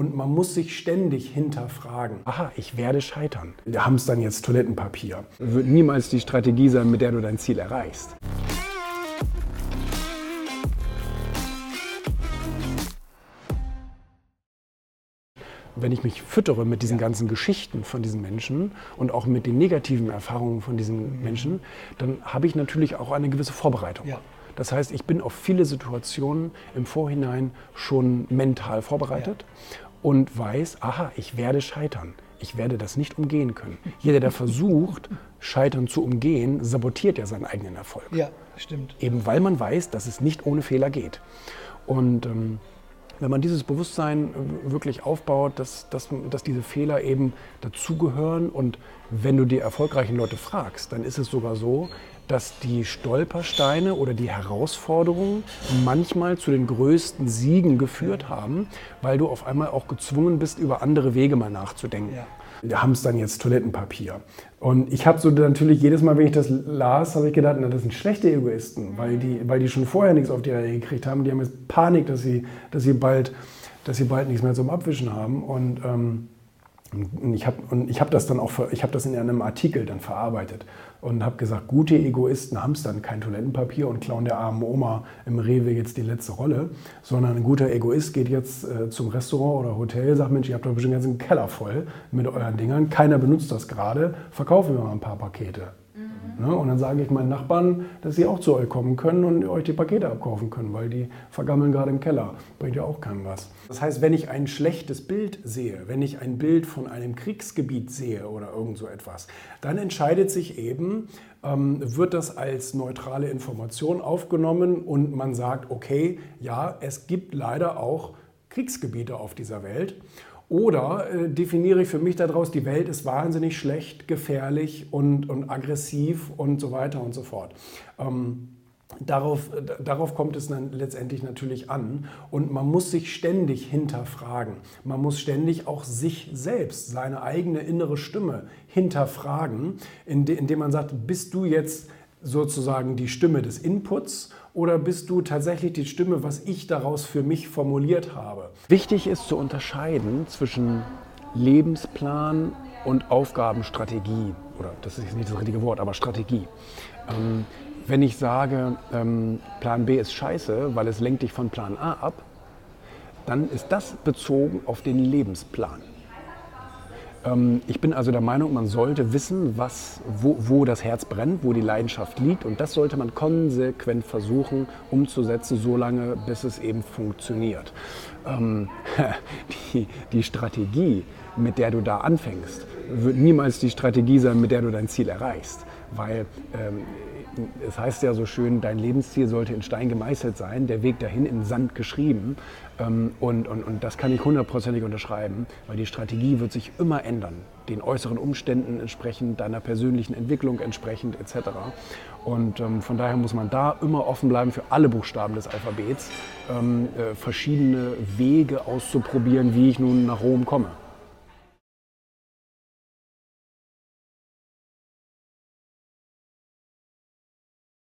Und man muss sich ständig hinterfragen. Aha, ich werde scheitern. Wir haben es dann jetzt Toilettenpapier. Wird niemals die Strategie sein, mit der du dein Ziel erreichst. wenn ich mich füttere mit diesen ganzen Geschichten von diesen Menschen und auch mit den negativen Erfahrungen von diesen Menschen, dann habe ich natürlich auch eine gewisse Vorbereitung. Ja. Das heißt, ich bin auf viele Situationen im Vorhinein schon mental vorbereitet ja. Und weiß, aha, ich werde scheitern. Ich werde das nicht umgehen können. Jeder, der versucht, Scheitern zu umgehen, sabotiert ja seinen eigenen Erfolg. Ja, stimmt. Eben weil man weiß, dass es nicht ohne Fehler geht. Und ähm, wenn man dieses Bewusstsein äh, wirklich aufbaut, dass, dass, dass diese Fehler eben dazugehören und wenn du die erfolgreichen Leute fragst, dann ist es sogar so, dass die Stolpersteine oder die Herausforderungen manchmal zu den größten Siegen geführt haben, weil du auf einmal auch gezwungen bist, über andere Wege mal nachzudenken. Ja. Wir haben es dann jetzt Toilettenpapier. Und ich habe so natürlich jedes Mal, wenn ich das las, habe ich gedacht, na, das sind schlechte Egoisten, weil die, weil die schon vorher nichts auf die Reihe gekriegt haben. Die haben jetzt Panik, dass sie, dass sie, bald, dass sie bald nichts mehr zum Abwischen haben. Und ähm, und ich habe hab das dann auch, ich habe das in einem Artikel dann verarbeitet und habe gesagt, gute Egoisten haben es dann kein Toilettenpapier und klauen der armen Oma im Rewe jetzt die letzte Rolle, sondern ein guter Egoist geht jetzt äh, zum Restaurant oder Hotel, sagt, Mensch, ihr habt doch bestimmt einen ganzen Keller voll mit euren Dingern, keiner benutzt das gerade, verkaufen wir mal ein paar Pakete. Ne? Und dann sage ich meinen Nachbarn, dass sie auch zu euch kommen können und euch die Pakete abkaufen können, weil die vergammeln gerade im Keller. Bringt ja auch keinem was. Das heißt, wenn ich ein schlechtes Bild sehe, wenn ich ein Bild von einem Kriegsgebiet sehe oder irgend so etwas, dann entscheidet sich eben, ähm, wird das als neutrale Information aufgenommen und man sagt, okay, ja, es gibt leider auch Kriegsgebiete auf dieser Welt. Oder äh, definiere ich für mich daraus, die Welt ist wahnsinnig schlecht, gefährlich und, und aggressiv und so weiter und so fort. Ähm, darauf, darauf kommt es dann letztendlich natürlich an. Und man muss sich ständig hinterfragen. Man muss ständig auch sich selbst, seine eigene innere Stimme hinterfragen, indem man sagt, bist du jetzt sozusagen die Stimme des Inputs oder bist du tatsächlich die Stimme, was ich daraus für mich formuliert habe? Wichtig ist zu unterscheiden zwischen Lebensplan und Aufgabenstrategie. Oder das ist nicht das richtige Wort, aber Strategie. Ähm, wenn ich sage, ähm, Plan B ist scheiße, weil es lenkt dich von Plan A ab, dann ist das bezogen auf den Lebensplan. Ähm, ich bin also der Meinung, man sollte wissen, was, wo, wo, das Herz brennt, wo die Leidenschaft liegt. Und das sollte man konsequent versuchen umzusetzen, solange bis es eben funktioniert. Ähm, die, die Strategie, mit der du da anfängst, wird niemals die Strategie sein, mit der du dein Ziel erreichst. Weil ähm, es heißt ja so schön, dein Lebensziel sollte in Stein gemeißelt sein, der Weg dahin in Sand geschrieben. Ähm, und, und, und das kann ich hundertprozentig unterschreiben, weil die Strategie wird sich immer ändern, den äußeren Umständen entsprechend, deiner persönlichen Entwicklung entsprechend etc. Und ähm, von daher muss man da immer offen bleiben für alle Buchstaben des Alphabets, ähm, äh, verschiedene Wege auszuprobieren, wie ich nun nach Rom komme.